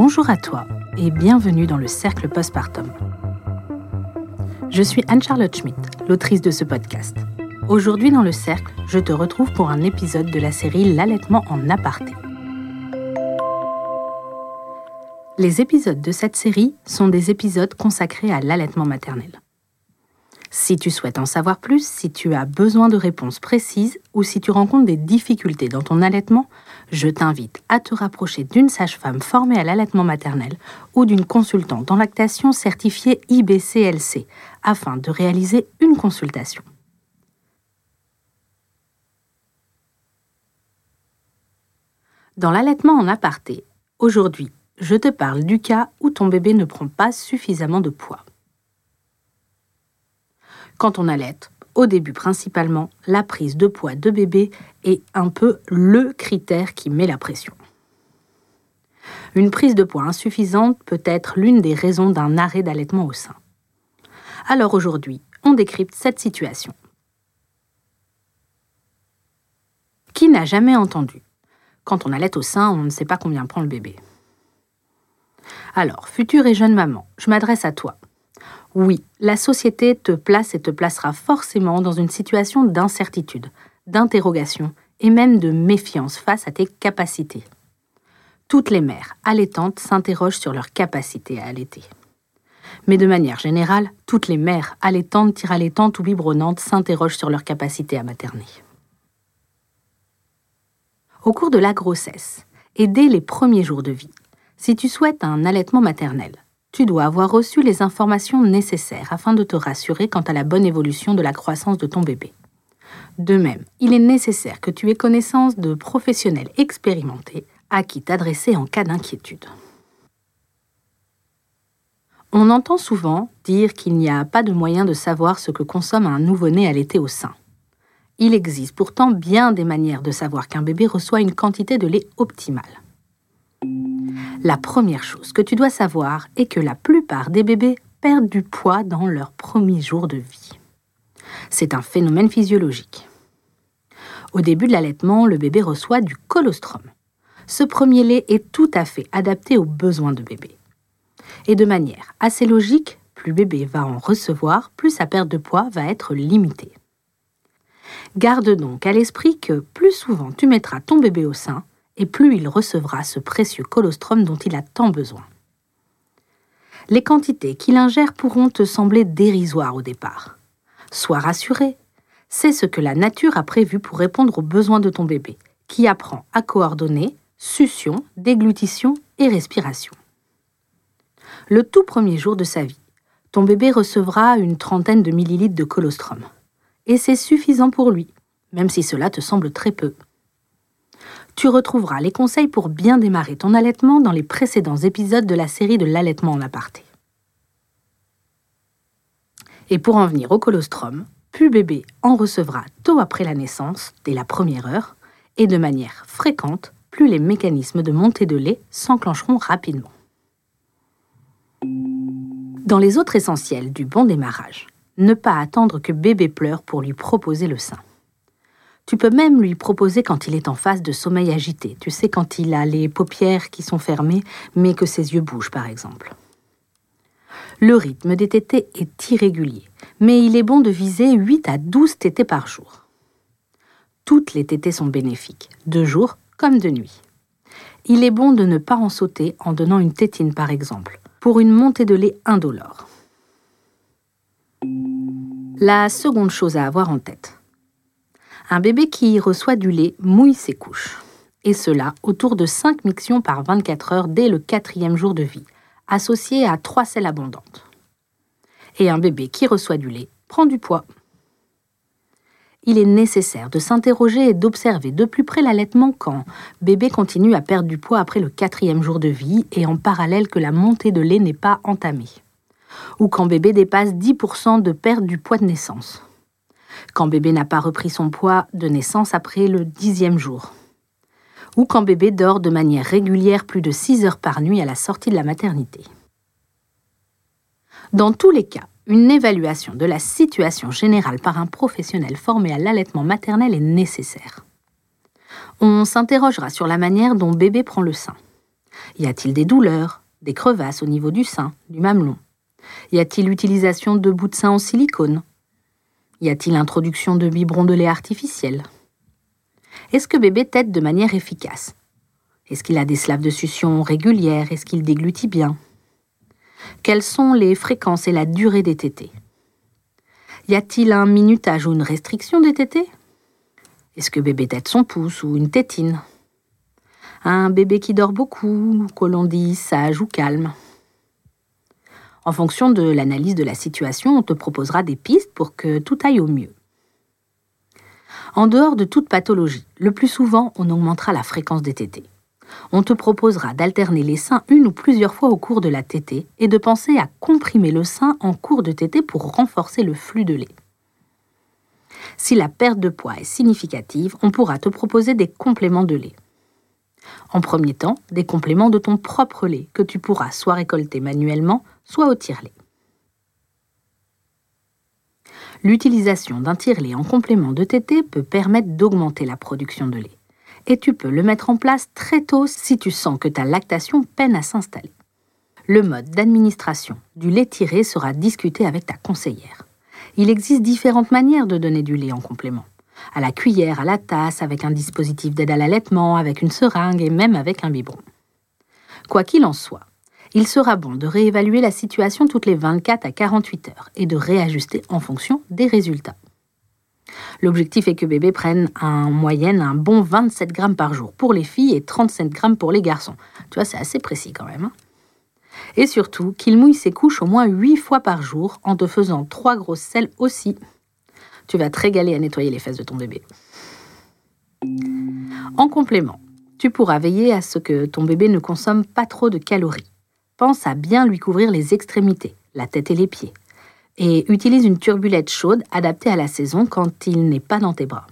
Bonjour à toi et bienvenue dans le Cercle Postpartum. Je suis Anne-Charlotte Schmidt, l'autrice de ce podcast. Aujourd'hui dans le Cercle, je te retrouve pour un épisode de la série L'allaitement en aparté. Les épisodes de cette série sont des épisodes consacrés à l'allaitement maternel. Si tu souhaites en savoir plus, si tu as besoin de réponses précises ou si tu rencontres des difficultés dans ton allaitement, je t'invite à te rapprocher d'une sage-femme formée à l'allaitement maternel ou d'une consultante en lactation certifiée IBCLC afin de réaliser une consultation. Dans l'allaitement en aparté, aujourd'hui, je te parle du cas où ton bébé ne prend pas suffisamment de poids. Quand on allait, au début principalement, la prise de poids de bébé est un peu le critère qui met la pression. Une prise de poids insuffisante peut être l'une des raisons d'un arrêt d'allaitement au sein. Alors aujourd'hui, on décrypte cette situation. Qui n'a jamais entendu Quand on allait au sein, on ne sait pas combien prend le bébé. Alors, future et jeune maman, je m'adresse à toi. Oui, la société te place et te placera forcément dans une situation d'incertitude, d'interrogation et même de méfiance face à tes capacités. Toutes les mères allaitantes s'interrogent sur leur capacité à allaiter. Mais de manière générale, toutes les mères allaitantes, tire-allaitantes ou biberonnantes s'interrogent sur leur capacité à materner. Au cours de la grossesse et dès les premiers jours de vie, si tu souhaites un allaitement maternel, tu dois avoir reçu les informations nécessaires afin de te rassurer quant à la bonne évolution de la croissance de ton bébé. De même, il est nécessaire que tu aies connaissance de professionnels expérimentés à qui t'adresser en cas d'inquiétude. On entend souvent dire qu'il n'y a pas de moyen de savoir ce que consomme un nouveau-né allaité au sein. Il existe pourtant bien des manières de savoir qu'un bébé reçoit une quantité de lait optimale. La première chose que tu dois savoir est que la plupart des bébés perdent du poids dans leurs premiers jours de vie. C'est un phénomène physiologique. Au début de l'allaitement, le bébé reçoit du colostrum. Ce premier lait est tout à fait adapté aux besoins de bébé. Et de manière assez logique, plus bébé va en recevoir, plus sa perte de poids va être limitée. Garde donc à l'esprit que plus souvent tu mettras ton bébé au sein, et plus il recevra ce précieux colostrum dont il a tant besoin. Les quantités qu'il ingère pourront te sembler dérisoires au départ. Sois rassuré, c'est ce que la nature a prévu pour répondre aux besoins de ton bébé, qui apprend à coordonner succion, déglutition et respiration. Le tout premier jour de sa vie, ton bébé recevra une trentaine de millilitres de colostrum. Et c'est suffisant pour lui, même si cela te semble très peu. Tu retrouveras les conseils pour bien démarrer ton allaitement dans les précédents épisodes de la série de l'allaitement en aparté. Et pour en venir au colostrum, plus bébé en recevra tôt après la naissance, dès la première heure, et de manière fréquente, plus les mécanismes de montée de lait s'enclencheront rapidement. Dans les autres essentiels du bon démarrage, ne pas attendre que bébé pleure pour lui proposer le sein. Tu peux même lui proposer quand il est en phase de sommeil agité. Tu sais, quand il a les paupières qui sont fermées, mais que ses yeux bougent, par exemple. Le rythme des tétés est irrégulier, mais il est bon de viser 8 à 12 tétés par jour. Toutes les tétés sont bénéfiques, de jour comme de nuit. Il est bon de ne pas en sauter en donnant une tétine, par exemple, pour une montée de lait indolore. La seconde chose à avoir en tête, un bébé qui reçoit du lait mouille ses couches. Et cela autour de 5 mictions par 24 heures dès le quatrième jour de vie, associé à 3 selles abondantes. Et un bébé qui reçoit du lait prend du poids. Il est nécessaire de s'interroger et d'observer de plus près l'allaitement quand bébé continue à perdre du poids après le quatrième jour de vie et en parallèle que la montée de lait n'est pas entamée. Ou quand bébé dépasse 10% de perte du poids de naissance quand bébé n'a pas repris son poids de naissance après le dixième jour, ou quand bébé dort de manière régulière plus de 6 heures par nuit à la sortie de la maternité. Dans tous les cas, une évaluation de la situation générale par un professionnel formé à l'allaitement maternel est nécessaire. On s'interrogera sur la manière dont bébé prend le sein. Y a-t-il des douleurs, des crevasses au niveau du sein, du mamelon? Y a-t-il utilisation de bouts de sein en silicone? Y a-t-il introduction de biberons de lait artificiel? Est-ce que bébé tète de manière efficace? Est-ce qu'il a des slaves de succion régulières? Est-ce qu'il déglutit bien? Quelles sont les fréquences et la durée des tétés? Y a-t-il un minutage ou une restriction des tétés? Est-ce que bébé tète son pouce ou une tétine? Un bébé qui dort beaucoup, que l'on dit sage ou calme. En fonction de l'analyse de la situation, on te proposera des pistes pour que tout aille au mieux. En dehors de toute pathologie, le plus souvent, on augmentera la fréquence des tétés. On te proposera d'alterner les seins une ou plusieurs fois au cours de la tétée et de penser à comprimer le sein en cours de tétée pour renforcer le flux de lait. Si la perte de poids est significative, on pourra te proposer des compléments de lait. En premier temps, des compléments de ton propre lait que tu pourras soit récolter manuellement, soit au tire-lait. L'utilisation d'un tire-lait en complément de tété peut permettre d'augmenter la production de lait. Et tu peux le mettre en place très tôt si tu sens que ta lactation peine à s'installer. Le mode d'administration du lait tiré sera discuté avec ta conseillère. Il existe différentes manières de donner du lait en complément à la cuillère, à la tasse, avec un dispositif d'aide à l'allaitement, avec une seringue et même avec un biberon. Quoi qu'il en soit, il sera bon de réévaluer la situation toutes les 24 à 48 heures et de réajuster en fonction des résultats. L'objectif est que bébé prenne en moyenne un bon 27 grammes par jour pour les filles et 37 grammes pour les garçons. Tu vois, c'est assez précis quand même. Hein. et surtout, qu'il mouille ses couches au moins 8 fois par jour en te faisant 3 grosses selles aussi tu vas te régaler à nettoyer les fesses de ton bébé. En complément, tu pourras veiller à ce que ton bébé ne consomme pas trop de calories. Pense à bien lui couvrir les extrémités, la tête et les pieds. Et utilise une turbulette chaude adaptée à la saison quand il n'est pas dans tes bras.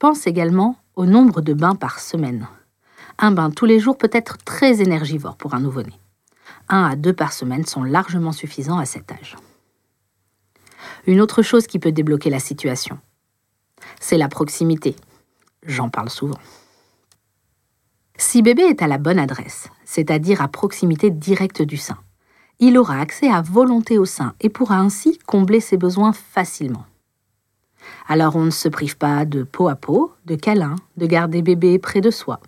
Pense également au nombre de bains par semaine. Un bain tous les jours peut être très énergivore pour un nouveau-né. Un à deux par semaine sont largement suffisants à cet âge. Une autre chose qui peut débloquer la situation, c'est la proximité. J'en parle souvent. Si bébé est à la bonne adresse, c'est-à-dire à proximité directe du sein, il aura accès à volonté au sein et pourra ainsi combler ses besoins facilement. Alors on ne se prive pas de peau à peau, de câlins, de garder bébé près de soi.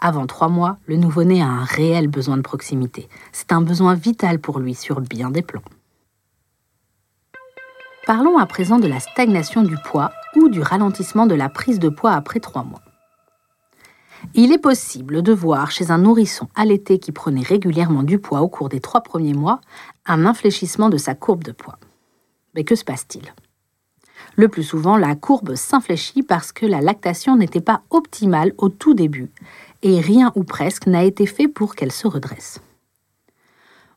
Avant trois mois, le nouveau-né a un réel besoin de proximité. C'est un besoin vital pour lui sur bien des plans. Parlons à présent de la stagnation du poids ou du ralentissement de la prise de poids après trois mois. Il est possible de voir chez un nourrisson allaité qui prenait régulièrement du poids au cours des trois premiers mois un infléchissement de sa courbe de poids. Mais que se passe-t-il? Le plus souvent, la courbe s'infléchit parce que la lactation n'était pas optimale au tout début et rien ou presque n'a été fait pour qu'elle se redresse.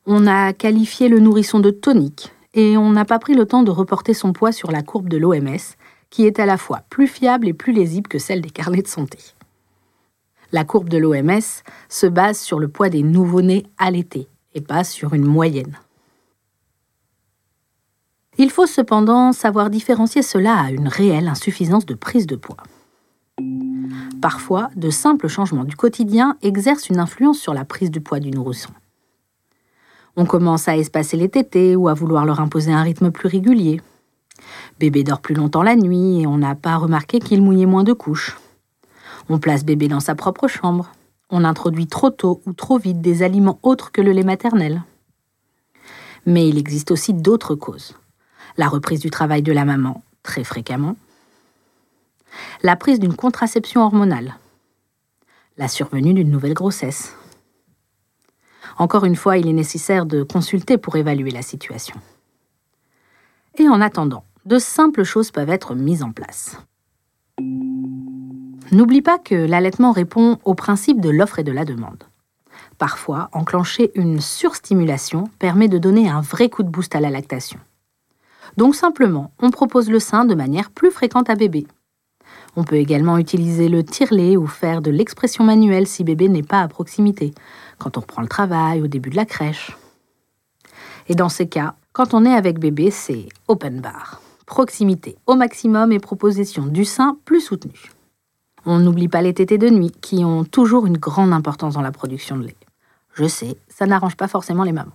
On a qualifié le nourrisson de tonique et on n'a pas pris le temps de reporter son poids sur la courbe de l'OMS, qui est à la fois plus fiable et plus lisible que celle des carnets de santé. La courbe de l'OMS se base sur le poids des nouveau-nés allaités et pas sur une moyenne. Il faut cependant savoir différencier cela à une réelle insuffisance de prise de poids. Parfois, de simples changements du quotidien exercent une influence sur la prise de poids du nourrisson. On commence à espacer les tétés ou à vouloir leur imposer un rythme plus régulier. Bébé dort plus longtemps la nuit et on n'a pas remarqué qu'il mouillait moins de couches. On place bébé dans sa propre chambre. On introduit trop tôt ou trop vite des aliments autres que le lait maternel. Mais il existe aussi d'autres causes. La reprise du travail de la maman, très fréquemment. La prise d'une contraception hormonale. La survenue d'une nouvelle grossesse. Encore une fois, il est nécessaire de consulter pour évaluer la situation. Et en attendant, de simples choses peuvent être mises en place. N'oublie pas que l'allaitement répond au principe de l'offre et de la demande. Parfois, enclencher une surstimulation permet de donner un vrai coup de boost à la lactation. Donc simplement, on propose le sein de manière plus fréquente à bébé. On peut également utiliser le tire-lait ou faire de l'expression manuelle si bébé n'est pas à proximité, quand on reprend le travail, au début de la crèche. Et dans ces cas, quand on est avec bébé, c'est open bar. Proximité au maximum et proposition du sein plus soutenue. On n'oublie pas les tétés de nuit, qui ont toujours une grande importance dans la production de lait. Je sais, ça n'arrange pas forcément les mamans.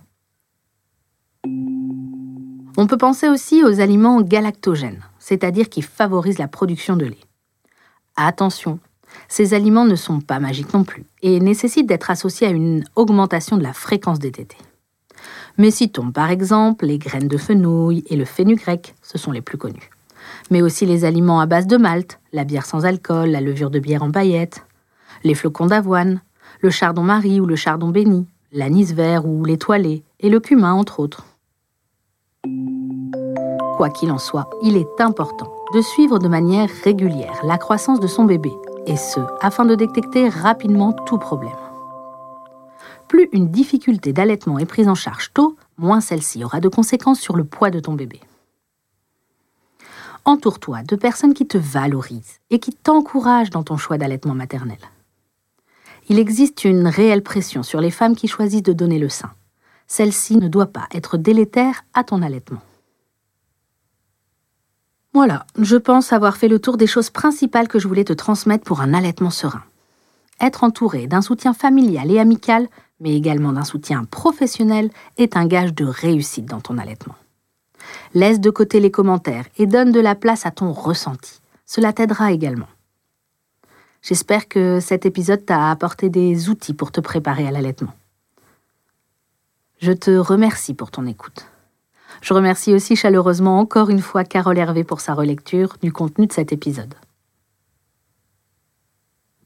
On peut penser aussi aux aliments galactogènes, c'est-à-dire qui favorisent la production de lait. Attention, ces aliments ne sont pas magiques non plus et nécessitent d'être associés à une augmentation de la fréquence des tétés. Mais citons par exemple les graines de fenouil et le fenugrec, ce sont les plus connus. Mais aussi les aliments à base de malt, la bière sans alcool, la levure de bière en paillettes, les flocons d'avoine, le chardon-marie ou le chardon béni, l'anis vert ou l'étoilé, et le cumin entre autres. Quoi qu'il en soit, il est important de suivre de manière régulière la croissance de son bébé, et ce, afin de détecter rapidement tout problème. Plus une difficulté d'allaitement est prise en charge tôt, moins celle-ci aura de conséquences sur le poids de ton bébé. Entoure-toi de personnes qui te valorisent et qui t'encouragent dans ton choix d'allaitement maternel. Il existe une réelle pression sur les femmes qui choisissent de donner le sein. Celle-ci ne doit pas être délétère à ton allaitement. Voilà, je pense avoir fait le tour des choses principales que je voulais te transmettre pour un allaitement serein. Être entouré d'un soutien familial et amical, mais également d'un soutien professionnel, est un gage de réussite dans ton allaitement. Laisse de côté les commentaires et donne de la place à ton ressenti. Cela t'aidera également. J'espère que cet épisode t'a apporté des outils pour te préparer à l'allaitement. Je te remercie pour ton écoute. Je remercie aussi chaleureusement encore une fois Carole Hervé pour sa relecture du contenu de cet épisode.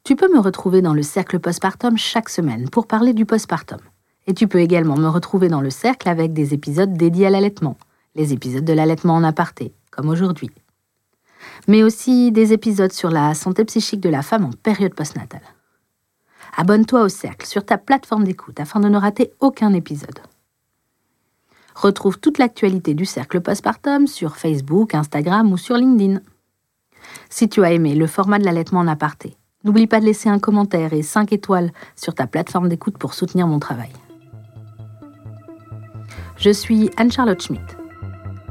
Tu peux me retrouver dans le cercle postpartum chaque semaine pour parler du postpartum. Et tu peux également me retrouver dans le cercle avec des épisodes dédiés à l'allaitement, les épisodes de l'allaitement en aparté, comme aujourd'hui. Mais aussi des épisodes sur la santé psychique de la femme en période postnatale. Abonne-toi au cercle sur ta plateforme d'écoute afin de ne rater aucun épisode. Retrouve toute l'actualité du cercle postpartum sur Facebook, Instagram ou sur LinkedIn. Si tu as aimé le format de l'allaitement en aparté, n'oublie pas de laisser un commentaire et 5 étoiles sur ta plateforme d'écoute pour soutenir mon travail. Je suis Anne-Charlotte Schmidt.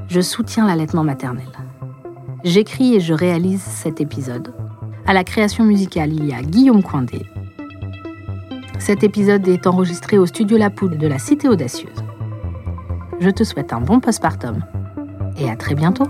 Je soutiens l'allaitement maternel. J'écris et je réalise cet épisode. À la création musicale, il y a Guillaume Coindé. Cet épisode est enregistré au studio La Poudre de la Cité Audacieuse. Je te souhaite un bon postpartum et à très bientôt.